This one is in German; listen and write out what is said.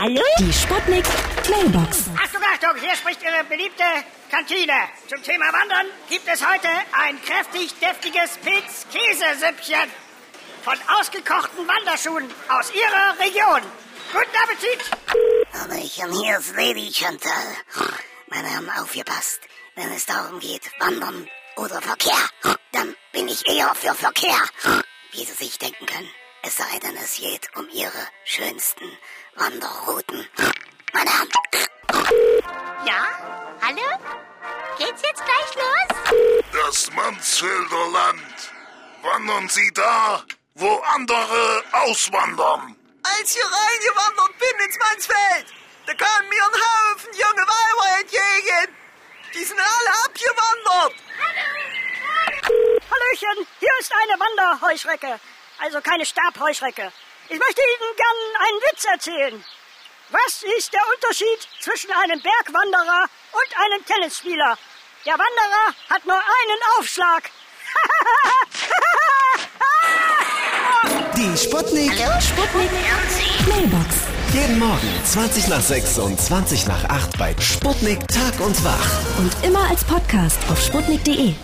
Hallo? Die Sputnik Mailbox. Achtung, Achtung, hier spricht Ihre beliebte Kantine. Zum Thema Wandern gibt es heute ein kräftig deftiges Pilz-Käsesüppchen von ausgekochten Wanderschuhen aus Ihrer Region. Guten Appetit! Hallöchen, hier ist Lady Chantal. Meine haben aufgepasst. Wenn es darum geht, Wandern oder Verkehr, dann bin ich eher für Verkehr. Wie Sie sich denken können. Es sei denn, es geht um Ihre schönsten Wanderrouten. Meine Herren, Ja? Hallo? Geht's jetzt gleich los? Das Mansfelder Land. Wandern Sie da, wo andere auswandern. Als ich reingewandert bin ins Mansfeld, da kamen mir ein Haufen junge Weiber entgegen. Die sind alle abgewandert. Hallöchen, hier ist eine Wanderheuschrecke. Also keine Stabheuschrecke. Ich möchte Ihnen gern einen Witz erzählen. Was ist der Unterschied zwischen einem Bergwanderer und einem Tennisspieler? Der Wanderer hat nur einen Aufschlag. Die Sputnik. Sputnik Mailbox. Jeden Morgen 20 nach 6 und 20 nach 8 bei Sputnik Tag und Wach. Und immer als Podcast auf sputnik.de.